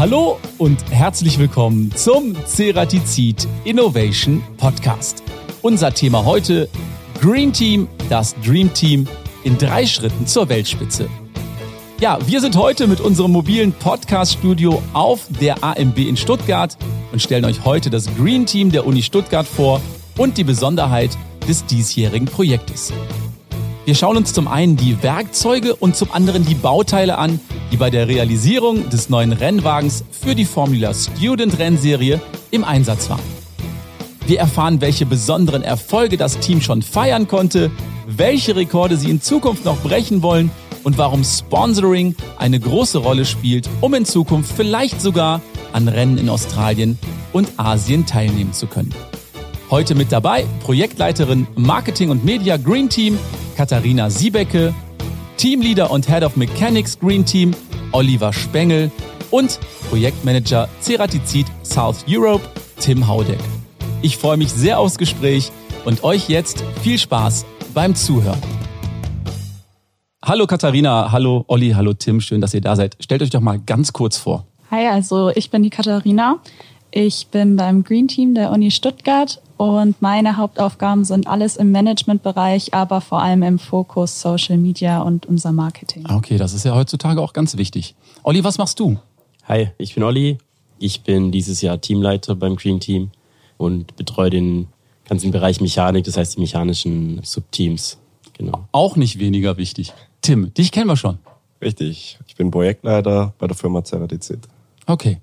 Hallo und herzlich willkommen zum Ceratizid Innovation Podcast. Unser Thema heute Green Team, das Dream Team in drei Schritten zur Weltspitze. Ja, wir sind heute mit unserem mobilen Podcast-Studio auf der AMB in Stuttgart und stellen euch heute das Green Team der Uni Stuttgart vor und die Besonderheit des diesjährigen Projektes. Wir schauen uns zum einen die Werkzeuge und zum anderen die Bauteile an, die bei der Realisierung des neuen Rennwagens für die Formula Student Rennserie im Einsatz waren. Wir erfahren, welche besonderen Erfolge das Team schon feiern konnte, welche Rekorde sie in Zukunft noch brechen wollen und warum Sponsoring eine große Rolle spielt, um in Zukunft vielleicht sogar an Rennen in Australien und Asien teilnehmen zu können. Heute mit dabei Projektleiterin Marketing und Media Green Team Katharina Siebecke, Teamleader und Head of Mechanics Green Team Oliver Spengel und Projektmanager Ceratizid South Europe Tim Haudeck. Ich freue mich sehr aufs Gespräch und euch jetzt viel Spaß beim Zuhören. Hallo Katharina, hallo Olli, hallo Tim, schön, dass ihr da seid. Stellt euch doch mal ganz kurz vor. Hi, also ich bin die Katharina. Ich bin beim Green Team der Uni Stuttgart und meine Hauptaufgaben sind alles im Managementbereich, aber vor allem im Fokus Social Media und unser Marketing. Okay, das ist ja heutzutage auch ganz wichtig. Olli, was machst du? Hi, ich bin Olli. Ich bin dieses Jahr Teamleiter beim Green Team und betreue den ganzen Bereich Mechanik, das heißt die mechanischen Subteams. Genau. Auch nicht weniger wichtig. Tim, dich kennen wir schon. Richtig. Ich bin Projektleiter bei der Firma Ceratizid. Okay.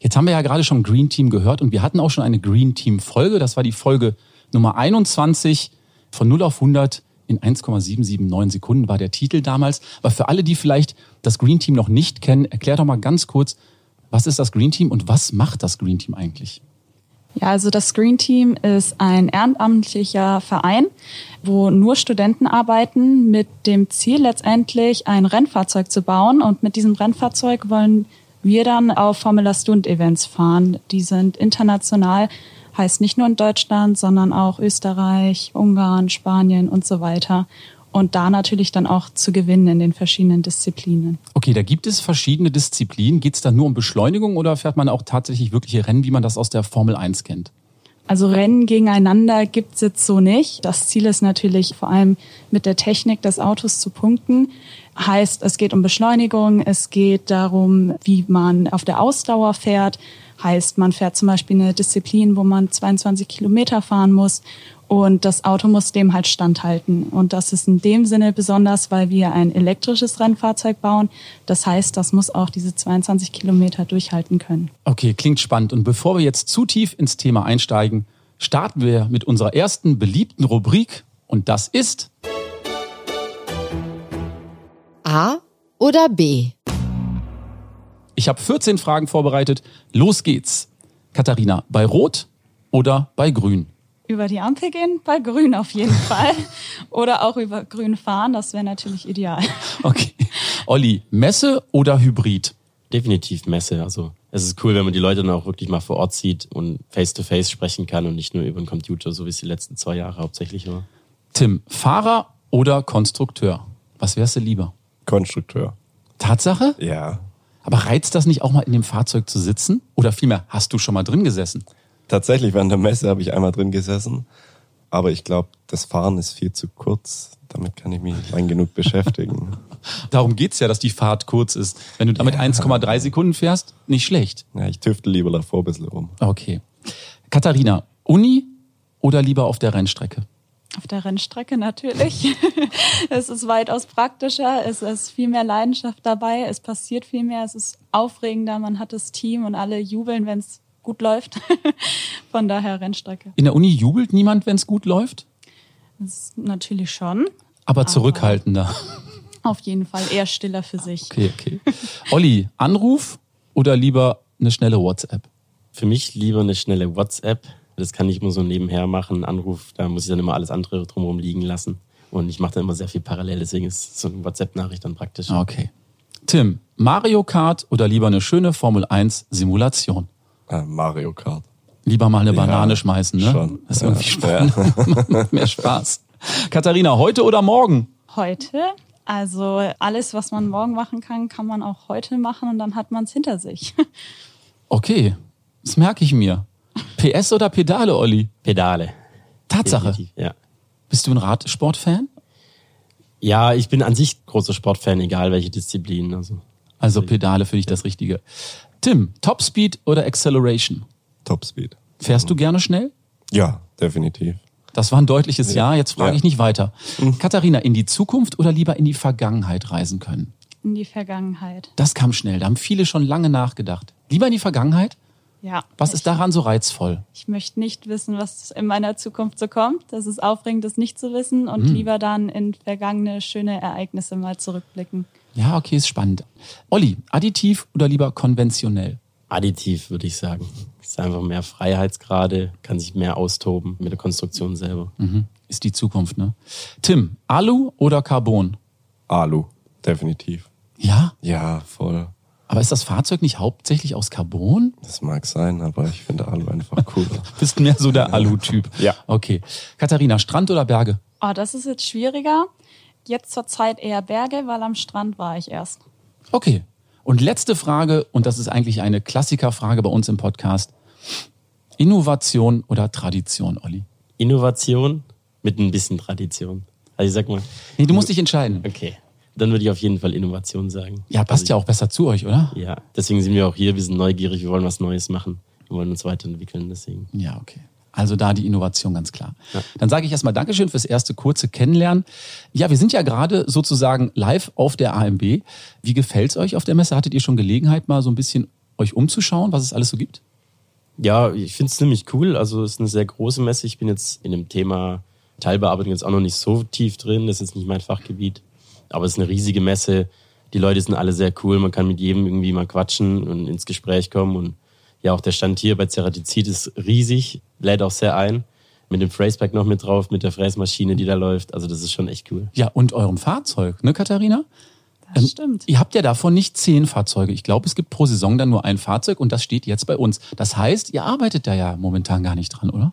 Jetzt haben wir ja gerade schon Green Team gehört und wir hatten auch schon eine Green Team Folge. Das war die Folge Nummer 21 von 0 auf 100 in 1,779 Sekunden war der Titel damals. Aber für alle, die vielleicht das Green Team noch nicht kennen, erklär doch mal ganz kurz, was ist das Green Team und was macht das Green Team eigentlich? Ja, also das Green Team ist ein ehrenamtlicher Verein, wo nur Studenten arbeiten mit dem Ziel letztendlich ein Rennfahrzeug zu bauen. Und mit diesem Rennfahrzeug wollen wir dann auf Formula Stunt Events fahren. Die sind international, heißt nicht nur in Deutschland, sondern auch Österreich, Ungarn, Spanien und so weiter. Und da natürlich dann auch zu gewinnen in den verschiedenen Disziplinen. Okay, da gibt es verschiedene Disziplinen. Geht es da nur um Beschleunigung oder fährt man auch tatsächlich wirkliche Rennen, wie man das aus der Formel 1 kennt? Also Rennen gegeneinander gibt's jetzt so nicht. Das Ziel ist natürlich vor allem mit der Technik des Autos zu punkten. Heißt, es geht um Beschleunigung, es geht darum, wie man auf der Ausdauer fährt. Heißt, man fährt zum Beispiel eine Disziplin, wo man 22 Kilometer fahren muss und das Auto muss dem halt standhalten. Und das ist in dem Sinne besonders, weil wir ein elektrisches Rennfahrzeug bauen. Das heißt, das muss auch diese 22 Kilometer durchhalten können. Okay, klingt spannend. Und bevor wir jetzt zu tief ins Thema einsteigen, starten wir mit unserer ersten beliebten Rubrik. Und das ist A oder B? Ich habe 14 Fragen vorbereitet. Los geht's. Katharina, bei Rot oder bei Grün? über die Ampel gehen, bei Grün auf jeden Fall. oder auch über Grün fahren, das wäre natürlich ideal. Okay. Olli, Messe oder Hybrid? Definitiv Messe. Also es ist cool, wenn man die Leute dann auch wirklich mal vor Ort sieht und face-to-face -face sprechen kann und nicht nur über den Computer, so wie es die letzten zwei Jahre hauptsächlich war. Tim, Fahrer oder Konstrukteur? Was wärst du lieber? Konstrukteur. Tatsache? Ja. Aber reizt das nicht auch mal in dem Fahrzeug zu sitzen? Oder vielmehr, hast du schon mal drin gesessen? Tatsächlich, während der Messe habe ich einmal drin gesessen. Aber ich glaube, das Fahren ist viel zu kurz. Damit kann ich mich lang genug beschäftigen. Darum geht's ja, dass die Fahrt kurz ist. Wenn du damit ja. 1,3 Sekunden fährst, nicht schlecht. Ja, ich tüfte lieber davor ein bisschen rum. Okay. Katharina, Uni oder lieber auf der Rennstrecke? Auf der Rennstrecke natürlich. es ist weitaus praktischer, es ist viel mehr Leidenschaft dabei, es passiert viel mehr, es ist aufregender, man hat das Team und alle jubeln, wenn es gut läuft. Von daher Rennstrecke. In der Uni jubelt niemand, wenn es gut läuft? Das natürlich schon. Aber zurückhaltender. Aber auf jeden Fall eher stiller für sich. Okay, okay. Olli, Anruf oder lieber eine schnelle WhatsApp? Für mich lieber eine schnelle WhatsApp. Das kann ich immer so nebenher machen. Anruf, da muss ich dann immer alles andere drumherum liegen lassen. Und ich mache da immer sehr viel parallel, deswegen ist so eine WhatsApp-Nachricht dann praktisch. Okay. Tim, Mario Kart oder lieber eine schöne Formel 1 Simulation? Äh, Mario Kart. Lieber mal eine Banane schmeißen, ne? Schon. Das ist irgendwie spannend. Ja. Macht mehr Spaß. Katharina, heute oder morgen? Heute, Also alles, was man morgen machen kann, kann man auch heute machen und dann hat man es hinter sich. Okay, das merke ich mir. PS oder Pedale, Olli? Pedale. Tatsache. Definitiv, Ja. Bist du ein Radsportfan? Ja, ich bin an sich großer Sportfan, egal welche Disziplin. Also Also Pedale für dich das Richtige. Tim, Topspeed oder Acceleration? Topspeed. Fährst du gerne schnell? Ja, definitiv. Das war ein deutliches Ja, jetzt frage Ja. ich nicht weiter. Katharina, in die Zukunft oder lieber in die Vergangenheit reisen können? In die Vergangenheit. Das kam schnell, da haben viele schon lange nachgedacht. Lieber in die Vergangenheit? Ja. Was ich, ist daran so reizvoll? Ich möchte nicht wissen, was in meiner Zukunft so kommt. Das ist aufregend, das nicht zu wissen und Hm. lieber dann in vergangene schöne Ereignisse mal zurückblicken. Ja, okay, ist spannend. Olli, additiv oder lieber konventionell? additiv, würde ich sagen. Ist einfach mehr Freiheitsgrade, kann sich mehr austoben mit der Konstruktion selber. Mhm. Ist die Zukunft, ne? Tim, Alu oder Carbon? Alu, definitiv. Ja, Ja, voll. Aber ist das Fahrzeug nicht hauptsächlich aus Carbon? Das mag sein, aber ich finde Alu einfach cooler. Bist mehr so der Alu-Typ. Ja. Okay. Katharina, Strand oder Berge? Oh, das ist jetzt schwieriger. Jetzt zur Zeit eher Berge, weil am Strand war ich erst. Okay. Und letzte Frage, und das ist eigentlich eine Klassikerfrage bei uns im Podcast. Innovation oder Tradition, Olli? Innovation mit ein bisschen Tradition. Also ich sag mal, Nee, du musst dich entscheiden. okay, dann würde ich auf jeden Fall Innovation sagen. Ja, passt ja auch besser zu euch, oder? Ja, deswegen sind wir auch hier, wir sind neugierig, wir wollen was Neues machen. Wir wollen uns weiterentwickeln, deswegen. Ja, okay. Also da die Innovation ganz klar. Dann sage ich erstmal Dankeschön fürs erste kurze Kennenlernen. Ja, wir sind ja gerade sozusagen live auf der AMB. Wie gefällt's euch auf der Messe? Hattet ihr schon Gelegenheit, mal so ein bisschen euch umzuschauen, was es alles so gibt? Ja, ich finde es ziemlich cool. Also es ist eine sehr große Messe. Ich bin jetzt in dem Thema Teilbearbeitung jetzt auch noch nicht so tief drin. Das ist jetzt nicht mein Fachgebiet. Aber es ist eine riesige Messe. Die Leute sind alle sehr cool. Man kann mit jedem irgendwie mal quatschen und ins Gespräch kommen. Und ja, auch der Stand hier bei Ceratizid ist riesig, lädt auch sehr ein. Mit dem Phraseback noch mit drauf, mit der Fräsmaschine, die da läuft. Also das ist schon echt cool. Ja, und eurem Fahrzeug, ne, Katharina? Das Ähm, stimmt. Ihr habt ja davon nicht zehn Fahrzeuge. Ich glaube, es gibt pro Saison dann nur ein Fahrzeug und das steht jetzt bei uns. Das heißt, ihr arbeitet da ja momentan gar nicht dran, oder?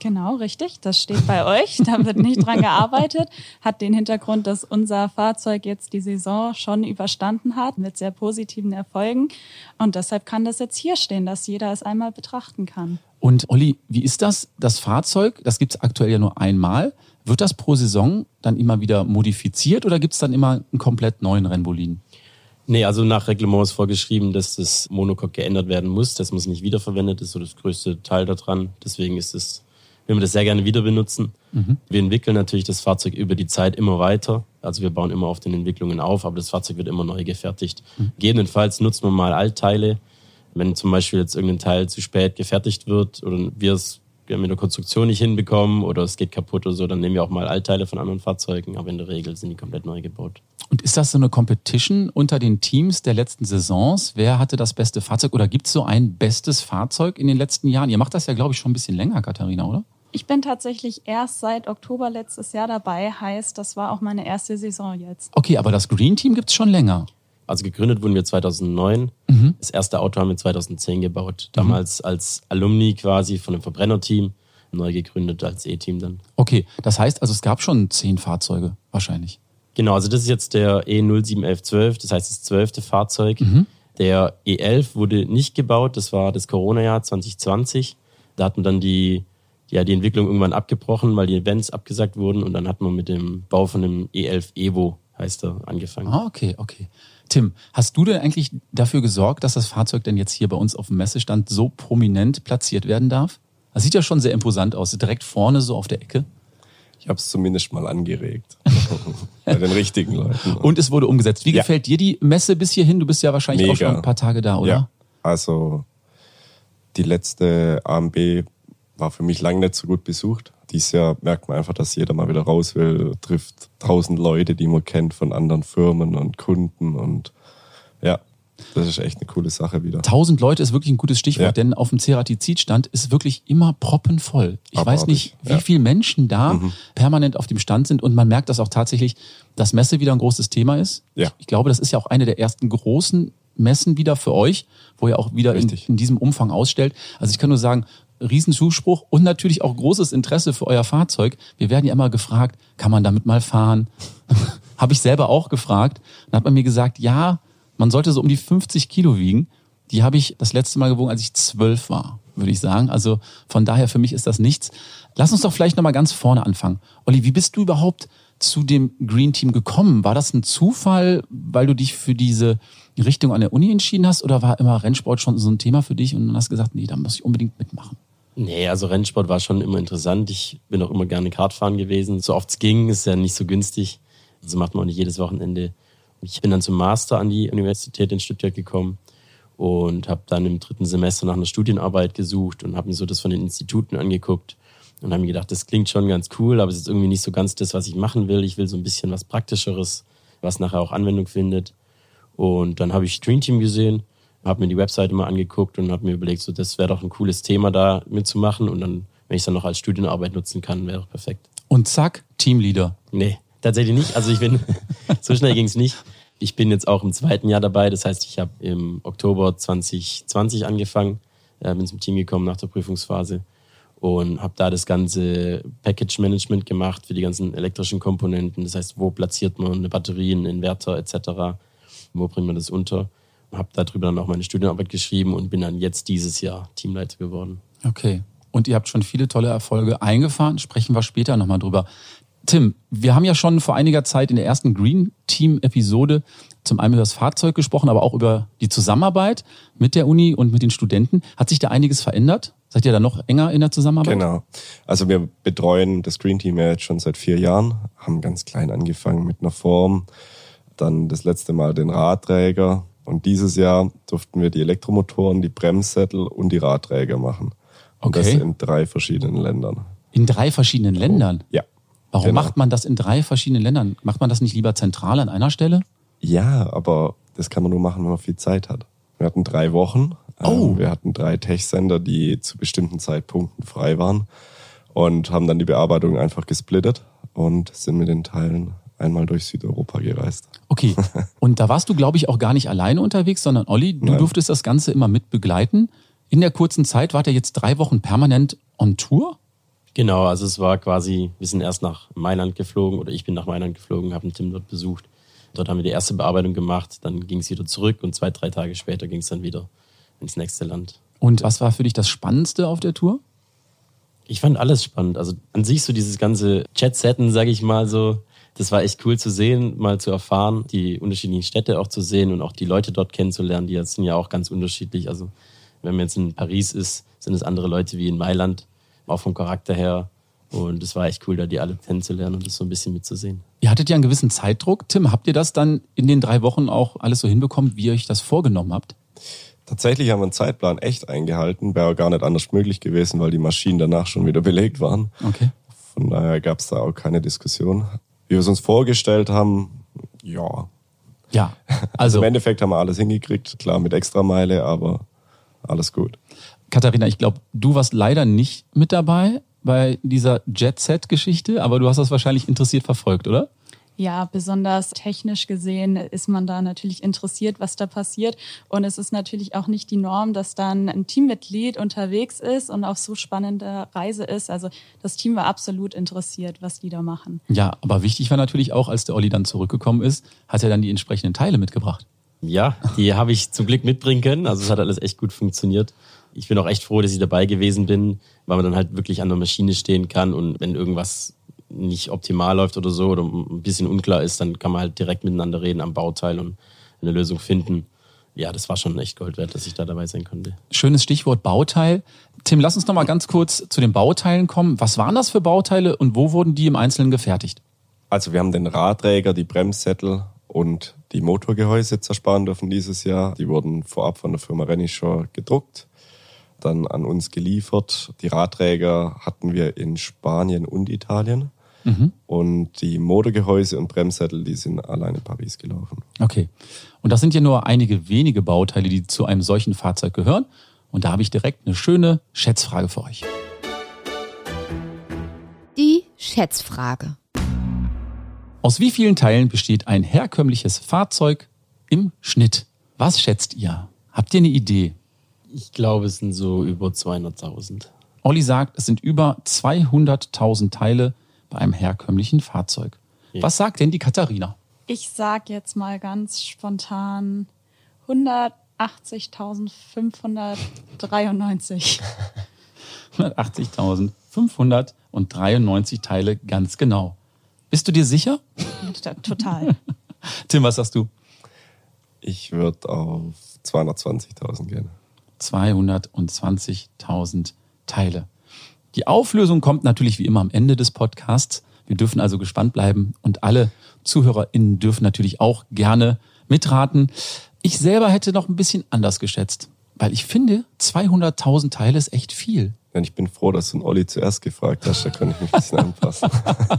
Genau, richtig. Das steht bei euch. Da wird nicht dran gearbeitet. Hat den Hintergrund, dass unser Fahrzeug jetzt die Saison schon überstanden hat mit sehr positiven Erfolgen. Und deshalb kann das jetzt hier stehen, dass jeder es einmal betrachten kann. Und Olli, wie ist das? Das Fahrzeug, das gibt's aktuell ja nur einmal. Wird das pro Saison dann immer wieder modifiziert oder gibt's dann immer einen komplett neuen Rennboliden? Nee, also nach Reglement ist vorgeschrieben, dass das Monocoque geändert werden muss. Das muss nicht wiederverwendet, das ist so das größte Teil daran. Deswegen ist es, wenn wir das sehr gerne wieder benutzen. Wir entwickeln natürlich das Fahrzeug über die Zeit immer weiter. Also wir bauen immer auf den Entwicklungen auf, aber das Fahrzeug wird immer neu gefertigt. Gegebenenfalls nutzt man mal Altteile. Wenn zum Beispiel jetzt irgendein Teil zu spät gefertigt wird oder wir es mit der Konstruktion nicht hinbekommen oder es geht kaputt oder so, dann nehmen wir auch mal Altteile von anderen Fahrzeugen, aber in der Regel sind die komplett neu gebaut. Und ist das so eine Competition unter den Teams der letzten Saisons? Wer hatte das beste Fahrzeug oder gibt's so ein bestes Fahrzeug in den letzten Jahren? Ihr macht das ja, glaube ich, schon ein bisschen länger, Katharina, oder? Ich bin tatsächlich erst seit Oktober letztes Jahr dabei. Heißt, das war auch meine erste Saison jetzt. Okay, aber das Green Team gibt's schon länger. Also gegründet wurden wir 2009. Das erste Auto haben wir 2010 gebaut. Damals als Alumni quasi von einem Verbrennerteam. Neu gegründet als E-Team dann. Okay, das heißt also, es gab schon zehn Fahrzeuge, wahrscheinlich. Genau, also das ist jetzt der E071112, das heißt das zwölfte Fahrzeug. Der E11 wurde nicht gebaut, das war das Corona-Jahr 2020. Da hatten dann die, ja, die Entwicklung irgendwann abgebrochen, weil die Events abgesagt wurden und dann hat man mit dem Bau von dem E11 Evo, heißt er, angefangen. Ah, okay, okay. Tim, hast du denn eigentlich dafür gesorgt, dass das Fahrzeug denn jetzt hier bei uns auf dem Messestand so prominent platziert werden darf? Das sieht ja schon sehr imposant aus, direkt vorne so auf der Ecke. Ich habe es zumindest mal angeregt. Bei den richtigen Leuten. Und es wurde umgesetzt. Wie Ja. gefällt dir die Messe bis hierhin? Du bist ja wahrscheinlich auch Mega. schon ein paar Tage da, oder? Ja, also die letzte AMB war für mich lange nicht so gut besucht. Dieses Jahr merkt man einfach, dass jeder mal wieder raus will, trifft tausend Leute, die man kennt von anderen Firmen und Kunden und ja, das ist echt eine coole Sache wieder. Tausend Leute ist wirklich ein gutes Stichwort, Ja. denn auf dem Ceratizid-Stand ist wirklich immer proppenvoll. Ich weiß Abartig, nicht, wie ja. Mhm. viele Menschen da permanent auf dem Stand sind und man merkt das auch tatsächlich, dass Messe wieder ein großes Thema ist. Ja. Ich glaube, das ist ja auch eine der ersten großen Messen wieder für euch, wo ihr auch wieder in, in diesem Umfang ausstellt. Also ich kann nur sagen, Riesenzuspruch und natürlich auch großes Interesse für euer Fahrzeug. Wir werden ja immer gefragt, kann man damit mal fahren? Habe ich selber auch gefragt. Dann hat man mir gesagt, ja, man sollte so um die 50 Kilo wiegen. Die habe ich das letzte Mal gewogen, als ich zwölf war, würde ich sagen. Also von daher für mich ist das nichts. Lass uns doch vielleicht nochmal ganz vorne anfangen. Olli, wie bist du überhaupt zu dem Green Team gekommen? War das ein Zufall, weil du dich für diese Richtung an der Uni entschieden hast oder war immer Rennsport schon so ein Thema für dich und dann hast gesagt, nee, da muss ich unbedingt mitmachen? Nee, also Rennsport war schon immer interessant. Ich bin auch immer gerne Kartfahren gewesen. So oft es ging, ist ja nicht so günstig. Also macht man auch nicht jedes Wochenende. Ich bin dann zum Master an die Universität in Stuttgart gekommen und habe dann im dritten Semester nach einer Studienarbeit gesucht und habe mir so das von den Instituten angeguckt und habe mir gedacht, das klingt schon ganz cool, aber es ist irgendwie nicht so ganz das, was ich machen will. Ich will so ein bisschen was Praktischeres, was nachher auch Anwendung findet. Und dann habe ich Dream Team gesehen, habe mir die Webseite mal angeguckt und habe mir überlegt, so das wäre doch ein cooles Thema da mitzumachen und dann, wenn ich es dann noch als Studienarbeit nutzen kann, wäre doch perfekt. Und zack, Teamleader. Nee, tatsächlich nicht. Also ich bin, so schnell ging es nicht. Ich bin jetzt auch im zweiten Jahr dabei. Das heißt, ich habe im Oktober 2020 angefangen, äh, bin zum Team gekommen nach der Prüfungsphase und habe da das ganze Package Management gemacht für die ganzen elektrischen Komponenten. Das heißt, wo platziert man eine Batterie, einen Inverter etc. Wo bringt man das unter? Habe darüber dann auch meine Studienarbeit geschrieben und bin dann jetzt dieses Jahr Teamleiter geworden. Okay. Und ihr habt schon viele tolle Erfolge eingefahren. Sprechen wir später nochmal drüber. Tim, wir haben ja schon vor einiger Zeit in der ersten Green Team Episode zum einen über das Fahrzeug gesprochen, aber auch über die Zusammenarbeit mit der Uni und mit den Studenten. Hat sich da einiges verändert? Seid ihr da noch enger in der Zusammenarbeit? Genau. Also wir betreuen das Green Team ja jetzt schon seit vier Jahren, haben ganz klein angefangen mit einer Form, dann das letzte Mal den Radträger und dieses Jahr durften wir die Elektromotoren, die Bremssättel und die Radträger machen. Und Okay. das in drei verschiedenen Ländern. In drei verschiedenen Ländern? Ja. Warum Genau. macht man das in drei verschiedenen Ländern? Macht man das nicht lieber zentral an einer Stelle? Ja, aber das kann man nur machen, wenn man viel Zeit hat. Wir hatten drei Wochen. Oh. Ähm, Wir hatten drei Tech-Sender, die zu bestimmten Zeitpunkten frei waren und haben dann die Bearbeitung einfach gesplittet und sind mit den Teilen einmal durch Südeuropa gereist. Okay. Und da warst du, glaube ich, auch gar nicht alleine unterwegs, sondern Olli, du Nein. durftest das Ganze immer mit begleiten. In der kurzen Zeit wart ihr jetzt drei Wochen permanent on Tour? Genau, also es war quasi, wir sind erst nach Mailand geflogen oder ich bin nach Mailand geflogen, habe einen Tim dort besucht. Dort haben wir die erste Bearbeitung gemacht, dann ging es wieder zurück und zwei, drei Tage später ging es dann wieder ins nächste Land. Und was war für dich das Spannendste auf der Tour? Ich fand alles spannend. Also an sich so dieses ganze Chat-Setten, sage ich mal so, das war echt cool zu sehen, mal zu erfahren, die unterschiedlichen Städte auch zu sehen und auch die Leute dort kennenzulernen. Die jetzt sind ja auch ganz unterschiedlich. Also wenn man jetzt in Paris ist, sind es andere Leute wie in Mailand, auch vom Charakter her. Und es war echt cool, da die alle kennenzulernen und das so ein bisschen mitzusehen. Ihr hattet ja einen gewissen Zeitdruck. Tim, habt ihr das dann in den drei Wochen auch alles so hinbekommen, wie ihr euch das vorgenommen habt? Tatsächlich haben wir einen Zeitplan echt eingehalten, wäre gar nicht anders möglich gewesen, weil die Maschinen danach schon wieder belegt waren. Okay. Von daher gab es da auch keine Diskussion. Wie wir es uns vorgestellt haben, ja. Ja, Also also im Endeffekt haben wir alles hingekriegt, klar mit Extrameile, aber alles gut. Katharina, ich glaube, du warst leider nicht mit dabei bei dieser Jet-Set-Geschichte, aber du hast das wahrscheinlich interessiert verfolgt, oder? Ja, besonders technisch gesehen ist man da natürlich interessiert, was da passiert. Und es ist natürlich auch nicht die Norm, dass dann ein Teammitglied unterwegs ist und auf so spannender Reise ist. Also das Team war absolut interessiert, was die da machen. Ja, aber wichtig war natürlich auch, als der Olli dann zurückgekommen ist, hat er dann die entsprechenden Teile mitgebracht. Ja, die habe ich zum Glück mitbringen können. Also es hat alles echt gut funktioniert. Ich bin auch echt froh, dass ich dabei gewesen bin, weil man dann halt wirklich an der Maschine stehen kann und wenn irgendwas nicht optimal läuft oder so oder ein bisschen unklar ist, dann kann man halt direkt miteinander reden am Bauteil und eine Lösung finden. Ja, das war schon echt Gold wert, dass ich da dabei sein konnte. Schönes Stichwort Bauteil. Tim, lass uns noch mal ganz kurz zu den Bauteilen kommen. Was waren das für Bauteile und wo wurden die im Einzelnen gefertigt? Also wir haben den Radträger, die Bremssättel und die Motorgehäuse zersparen dürfen dieses Jahr. Die wurden vorab von der Firma Renishaw gedruckt, dann an uns geliefert. Die Radträger hatten wir in Spanien und Italien. Und die Motorgehäuse und Bremssättel, die sind allein in Paris gelaufen. Okay. Und das sind ja nur einige wenige Bauteile, die zu einem solchen Fahrzeug gehören. Und da habe ich direkt eine schöne Schätzfrage für euch. Die Schätzfrage. Aus wie vielen Teilen besteht ein herkömmliches Fahrzeug im Schnitt? Was schätzt ihr? Habt ihr eine Idee? Ich glaube, es sind so über 200.000. Olli sagt, es sind über 200.000 Teile bei einem herkömmlichen Fahrzeug. Ja. Was sagt denn die Katharina? Ich sag jetzt mal ganz spontan 180.593. 180.593 Teile ganz genau. Bist du dir sicher? Total. Tim, was sagst du? Ich würde auf 220.000 gehen. 220.000 Teile. Die Auflösung kommt natürlich wie immer am Ende des Podcasts. Wir dürfen also gespannt bleiben und alle ZuhörerInnen dürfen natürlich auch gerne mitraten. Ich selber hätte noch ein bisschen anders geschätzt, weil ich finde, 200.000 Teile ist echt viel. Ich bin froh, dass du einen Olli zuerst gefragt hast, da kann ich mich ein bisschen anpassen.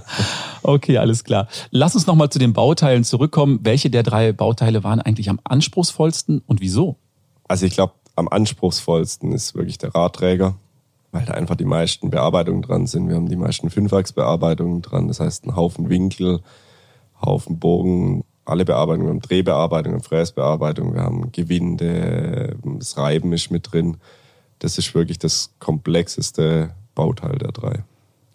okay, alles klar. Lass uns nochmal zu den Bauteilen zurückkommen. Welche der drei Bauteile waren eigentlich am anspruchsvollsten und wieso? Also ich glaube, am anspruchsvollsten ist wirklich der Radträger, weil da einfach die meisten Bearbeitungen dran sind. Wir haben die meisten Fünfachsbearbeitungen dran, das heißt ein Haufen Winkel, Haufen Bogen, alle Bearbeitungen, wir haben Drehbearbeitung, Fräsbearbeitung, wir haben Gewinde, das Reiben ist mit drin. Das ist wirklich das komplexeste Bauteil der drei.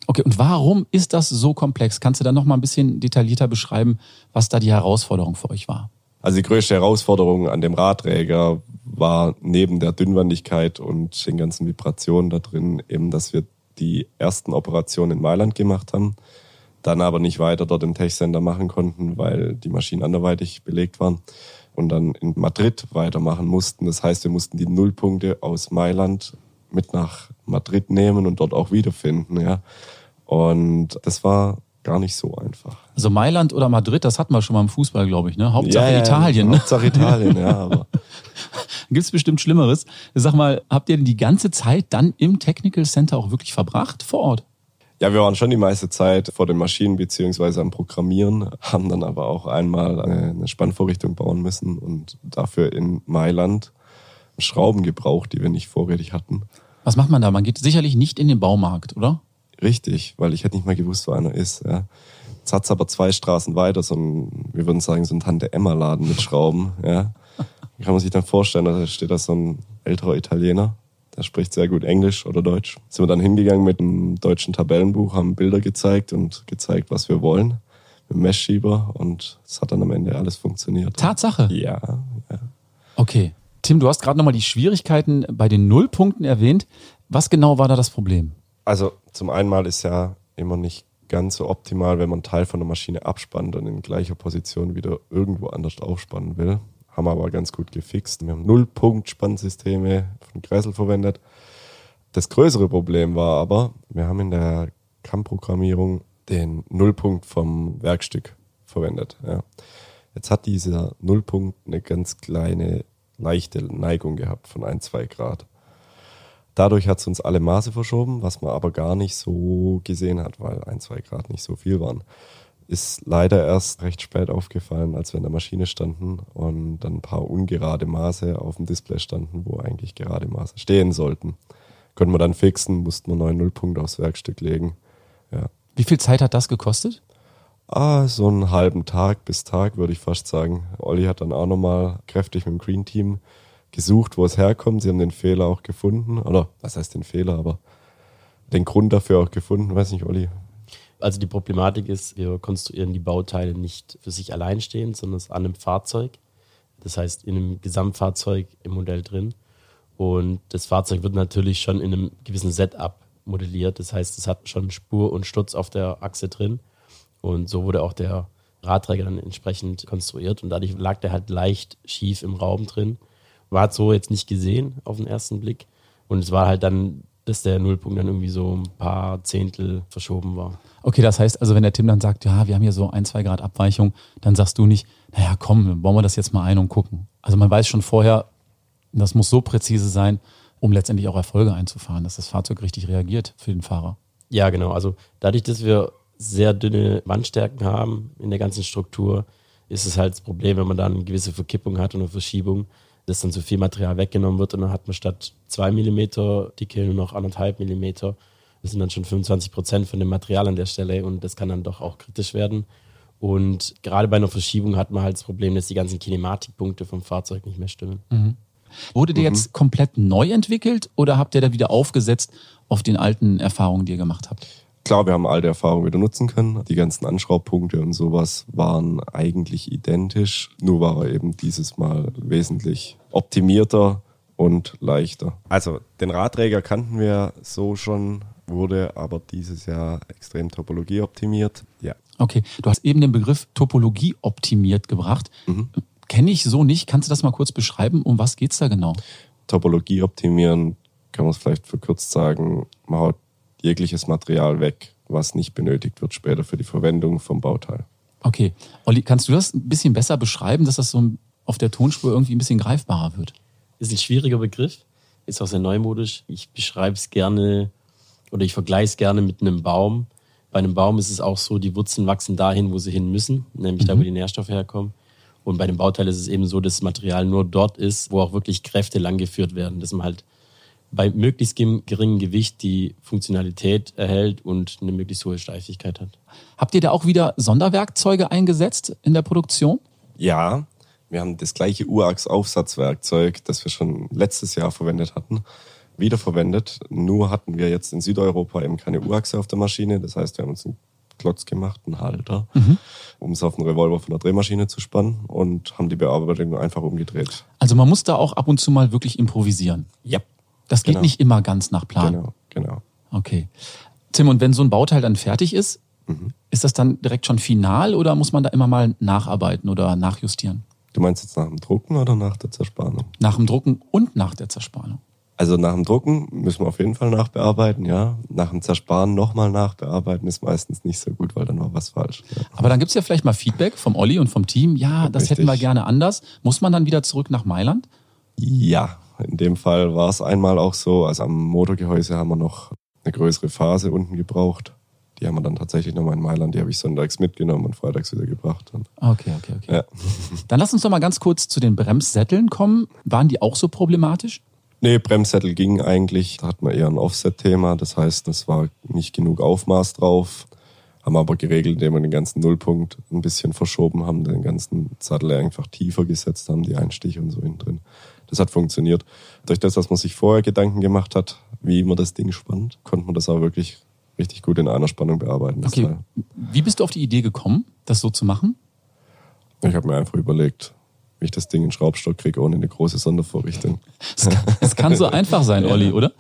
Okay, und warum ist das so komplex? Kannst du da noch mal ein bisschen detaillierter beschreiben, was da die Herausforderung für euch war? Also die größte Herausforderung an dem Radträger war neben der Dünnwandigkeit und den ganzen Vibrationen da drin eben, dass wir die ersten Operationen in Mailand gemacht haben, dann aber nicht weiter dort im Tech-Center machen konnten, weil die Maschinen anderweitig belegt waren und dann in Madrid weitermachen mussten. Das heißt, wir mussten die Nullpunkte aus Mailand mit nach Madrid nehmen und dort auch wiederfinden. Ja. Und das war gar nicht so einfach. Also Mailand oder Madrid, das hatten wir schon mal im Fußball, glaube ich. Ne? Hauptsache ja, ja, Italien. Ne? Hauptsache Italien, ja. Aber Gibt es bestimmt Schlimmeres. Sag mal, habt ihr denn die ganze Zeit dann im Technical Center auch wirklich verbracht vor Ort? Ja, wir waren schon die meiste Zeit vor den Maschinen beziehungsweise am Programmieren, haben dann aber auch einmal eine Spannvorrichtung bauen müssen und dafür in Mailand Schrauben gebraucht, die wir nicht vorrätig hatten. Was macht man da? Man geht sicherlich nicht in den Baumarkt, oder? Richtig, weil ich hätte nicht mal gewusst, wo einer ist. Ja. Jetzt hat's aber zwei Straßen weiter, so ein, wir würden sagen, so ein Tante-Emma-Laden mit Schrauben. Ja. Kann man sich dann vorstellen, da steht da so ein älterer Italiener der spricht sehr gut Englisch oder Deutsch. Sind wir dann hingegangen mit einem deutschen Tabellenbuch, haben Bilder gezeigt und gezeigt, was wir wollen. Mit dem Messschieber und es hat dann am Ende alles funktioniert. Tatsache? Ja, ja. Okay. Tim, du hast gerade nochmal die Schwierigkeiten bei den Nullpunkten erwähnt. Was genau war da das Problem? Also zum einen mal ist ja immer nicht ganz so optimal, wenn man Teil von der Maschine abspannt und in gleicher Position wieder irgendwo anders aufspannen will haben wir aber ganz gut gefixt. Wir haben Nullpunkt-Spannsysteme von Kressel verwendet. Das größere Problem war aber, wir haben in der CAM-Programmierung den Nullpunkt vom Werkstück verwendet. Ja. Jetzt hat dieser Nullpunkt eine ganz kleine, leichte Neigung gehabt von ein, zwei Grad. Dadurch hat es uns alle Maße verschoben, was man aber gar nicht so gesehen hat, weil ein, zwei Grad nicht so viel waren ist leider erst recht spät aufgefallen, als wir in der Maschine standen und dann ein paar ungerade Maße auf dem Display standen, wo eigentlich gerade Maße stehen sollten. Konnten wir dann fixen, mussten wir neuen Nullpunkt aufs Werkstück legen. Ja. Wie viel Zeit hat das gekostet? Ah, so einen halben Tag bis Tag, würde ich fast sagen. Olli hat dann auch nochmal kräftig mit dem Green Team gesucht, wo es herkommt. Sie haben den Fehler auch gefunden. Oder was heißt den Fehler, aber den Grund dafür auch gefunden. Weiß nicht, Olli, also die Problematik ist, wir konstruieren die Bauteile nicht für sich allein stehend, sondern an einem Fahrzeug. Das heißt, in einem Gesamtfahrzeug im Modell drin. Und das Fahrzeug wird natürlich schon in einem gewissen Setup modelliert. Das heißt, es hat schon Spur und Sturz auf der Achse drin. Und so wurde auch der Radträger dann entsprechend konstruiert. Und dadurch lag der halt leicht schief im Raum drin. War so jetzt nicht gesehen auf den ersten Blick. Und es war halt dann dass der Nullpunkt dann irgendwie so ein paar Zehntel verschoben war. Okay, das heißt also, wenn der Tim dann sagt, ja, wir haben hier so ein, zwei Grad Abweichung, dann sagst du nicht, naja, komm, bauen wir das jetzt mal ein und gucken. Also man weiß schon vorher, das muss so präzise sein, um letztendlich auch Erfolge einzufahren, dass das Fahrzeug richtig reagiert für den Fahrer. Ja, genau. Also dadurch, dass wir sehr dünne Wandstärken haben in der ganzen Struktur, ist es halt das Problem, wenn man dann eine gewisse Verkippung hat und eine Verschiebung, dass dann zu viel Material weggenommen wird und dann hat man statt zwei Millimeter Dicke nur noch anderthalb Millimeter. Das sind dann schon 25 Prozent von dem Material an der Stelle und das kann dann doch auch kritisch werden. Und gerade bei einer Verschiebung hat man halt das Problem, dass die ganzen Kinematikpunkte vom Fahrzeug nicht mehr stimmen. Mhm. Wurde der mhm. jetzt komplett neu entwickelt oder habt ihr da wieder aufgesetzt auf den alten Erfahrungen, die ihr gemacht habt? Klar, wir haben all die Erfahrungen wieder nutzen können. Die ganzen Anschraubpunkte und sowas waren eigentlich identisch. Nur war er eben dieses Mal wesentlich optimierter und leichter. Also den Radträger kannten wir so schon, wurde aber dieses Jahr extrem Topologie optimiert. Ja. Okay, du hast eben den Begriff Topologie optimiert gebracht. Mhm. Kenne ich so nicht. Kannst du das mal kurz beschreiben? Um was geht's da genau? Topologie optimieren, kann man es vielleicht verkürzt sagen, man haut jegliches Material weg, was nicht benötigt wird später für die Verwendung vom Bauteil. Okay. Olli, kannst du das ein bisschen besser beschreiben, dass das so auf der Tonspur irgendwie ein bisschen greifbarer wird? Das ist ein schwieriger Begriff, ist auch sehr neumodisch. Ich beschreibe es gerne oder ich vergleiche es gerne mit einem Baum. Bei einem Baum ist es auch so, die Wurzeln wachsen dahin, wo sie hin müssen, nämlich mhm. da, wo mhm. die Nährstoffe herkommen. Und bei dem Bauteil ist es eben so, dass das Material nur dort ist, wo auch wirklich Kräfte langgeführt werden, dass man halt bei möglichst geringem Gewicht die Funktionalität erhält und eine möglichst hohe Steifigkeit hat. Habt ihr da auch wieder Sonderwerkzeuge eingesetzt in der Produktion? Ja, wir haben das gleiche Urachs-Aufsatzwerkzeug, das wir schon letztes Jahr verwendet hatten, wiederverwendet. Nur hatten wir jetzt in Südeuropa eben keine Urachse auf der Maschine. Das heißt, wir haben uns einen Klotz gemacht, einen Halter, mhm. um es auf einen Revolver von der Drehmaschine zu spannen und haben die Bearbeitung einfach umgedreht. Also man muss da auch ab und zu mal wirklich improvisieren. Ja. Das geht genau. nicht immer ganz nach Plan. Genau, genau. Okay. Tim, und wenn so ein Bauteil dann fertig ist, mhm. ist das dann direkt schon final oder muss man da immer mal nacharbeiten oder nachjustieren? Du meinst jetzt nach dem Drucken oder nach der Zerspannung? Nach dem Drucken und nach der Zerspannung. Also nach dem Drucken müssen wir auf jeden Fall nachbearbeiten, ja. Nach dem Zersparen nochmal nachbearbeiten ist meistens nicht so gut, weil dann war was falsch. Ja. Aber dann gibt's ja vielleicht mal Feedback vom Olli und vom Team. Ja, das Richtig. hätten wir gerne anders. Muss man dann wieder zurück nach Mailand? Ja, in dem Fall war es einmal auch so. Also am Motorgehäuse haben wir noch eine größere Phase unten gebraucht. Die haben wir dann tatsächlich nochmal in Mailand, die habe ich sonntags mitgenommen und freitags wieder gebracht. Okay, okay, okay. Ja. Dann lass uns doch mal ganz kurz zu den Bremssätteln kommen. Waren die auch so problematisch? Nee, Bremssättel ging eigentlich. Da hatten wir eher ein Offset-Thema. Das heißt, es war nicht genug Aufmaß drauf. Haben aber geregelt, indem wir den ganzen Nullpunkt ein bisschen verschoben haben, den ganzen Sattel einfach tiefer gesetzt haben, die Einstiche und so innen drin. Das hat funktioniert. Durch das, dass man sich vorher Gedanken gemacht hat, wie man das Ding spannt, konnte man das auch wirklich richtig gut in einer Spannung bearbeiten. Okay. Teil. Wie bist du auf die Idee gekommen, das so zu machen? Ich habe mir einfach überlegt, wie ich das Ding in Schraubstock kriege, ohne eine große Sondervorrichtung. Es kann, kann so einfach sein, Olli, oder?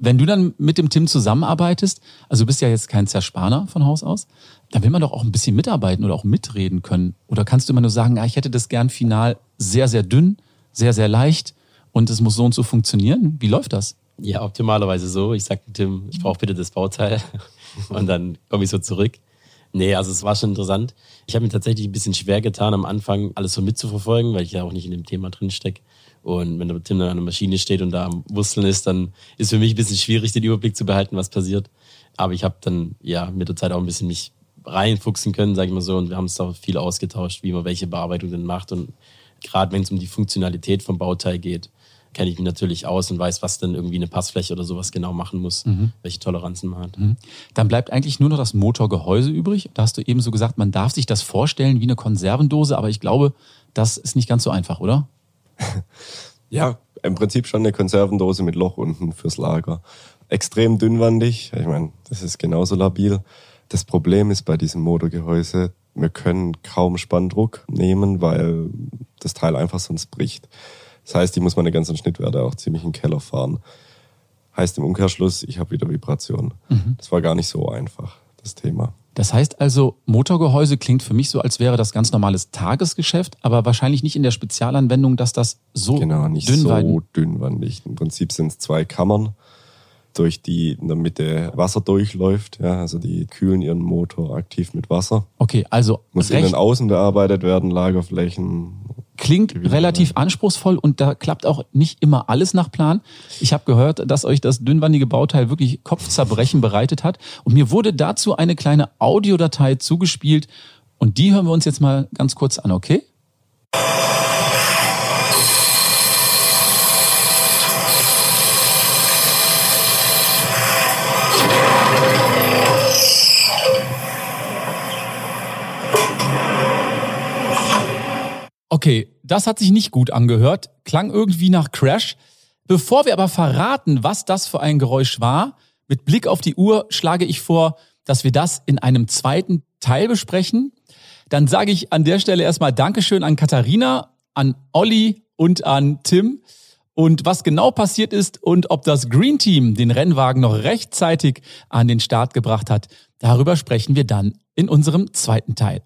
Wenn du dann mit dem Tim zusammenarbeitest, also du bist ja jetzt kein Zerspaner von Haus aus, dann will man doch auch ein bisschen mitarbeiten oder auch mitreden können. Oder kannst du immer nur sagen, ah, ich hätte das gern final sehr, sehr dünn, sehr, sehr leicht und es muss so und so funktionieren? Wie läuft das? Ja, optimalerweise so. Ich sagte Tim, ich brauche bitte das Bauteil und dann komme ich so zurück. Nee, also es war schon interessant. Ich habe mir tatsächlich ein bisschen schwer getan, am Anfang alles so mitzuverfolgen, weil ich ja auch nicht in dem Thema drin stecke. Und wenn der Tim dann an der Maschine steht und da am Wursteln ist, dann ist für mich ein bisschen schwierig, den Überblick zu behalten, was passiert. Aber ich habe dann ja mit der Zeit auch ein bisschen mich reinfuchsen können, sage ich mal so. Und wir haben uns da viel ausgetauscht, wie man welche Bearbeitung denn macht. Und gerade wenn es um die Funktionalität vom Bauteil geht, kenne ich mich natürlich aus und weiß, was dann irgendwie eine Passfläche oder sowas genau machen muss, mhm. welche Toleranzen man hat. Mhm. Dann bleibt eigentlich nur noch das Motorgehäuse übrig. Da hast du eben so gesagt, man darf sich das vorstellen wie eine Konservendose, aber ich glaube, das ist nicht ganz so einfach, oder? ja, im Prinzip schon eine Konservendose mit Loch unten fürs Lager. Extrem dünnwandig, ich meine, das ist genauso labil. Das Problem ist bei diesem Motorgehäuse, wir können kaum Spanndruck nehmen, weil das Teil einfach sonst bricht. Das heißt, ich muss meine ganzen Schnittwerte auch ziemlich in den Keller fahren. Heißt im Umkehrschluss, ich habe wieder Vibration. Mhm. Das war gar nicht so einfach, das Thema. Das heißt also, Motorgehäuse klingt für mich so, als wäre das ganz normales Tagesgeschäft, aber wahrscheinlich nicht in der Spezialanwendung, dass das so genau, nicht dünnwandig. so dünnwandig. Im Prinzip sind es zwei Kammern, durch die in der Mitte Wasser durchläuft. Ja, also die kühlen ihren Motor aktiv mit Wasser. Okay, also muss innen außen bearbeitet werden, Lagerflächen, Klingt relativ anspruchsvoll und da klappt auch nicht immer alles nach Plan. Ich habe gehört, dass euch das dünnwandige Bauteil wirklich Kopfzerbrechen bereitet hat. Und mir wurde dazu eine kleine Audiodatei zugespielt. Und die hören wir uns jetzt mal ganz kurz an, okay? Okay, das hat sich nicht gut angehört, klang irgendwie nach Crash. Bevor wir aber verraten, was das für ein Geräusch war, mit Blick auf die Uhr schlage ich vor, dass wir das in einem zweiten Teil besprechen. Dann sage ich an der Stelle erstmal Dankeschön an Katharina, an Olli und an Tim. Und was genau passiert ist und ob das Green Team den Rennwagen noch rechtzeitig an den Start gebracht hat, darüber sprechen wir dann in unserem zweiten Teil.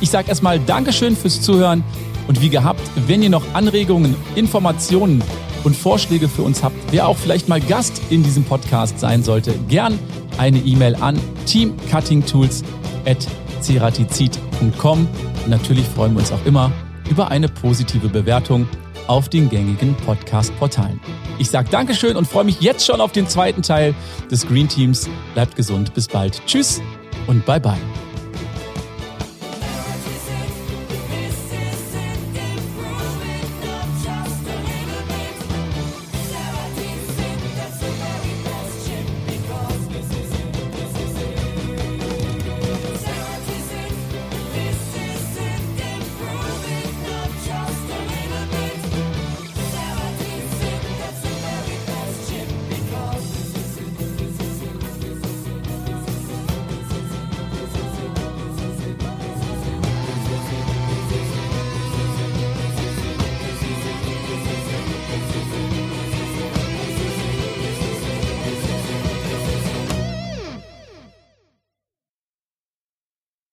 Ich sage erstmal Dankeschön fürs Zuhören und wie gehabt, wenn ihr noch Anregungen, Informationen und Vorschläge für uns habt, wer auch vielleicht mal Gast in diesem Podcast sein sollte, gern eine E-Mail an teamcuttingtools.ceratizid.com. Natürlich freuen wir uns auch immer über eine positive Bewertung auf den gängigen Podcast-Portalen. Ich sage Dankeschön und freue mich jetzt schon auf den zweiten Teil des Green Teams. Bleibt gesund, bis bald. Tschüss und bye bye.